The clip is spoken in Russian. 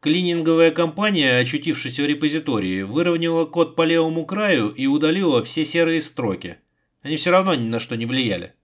Клининговая компания, очутившись в репозитории, выровняла код по левому краю и удалила все серые строки. Они все равно ни на что не влияли.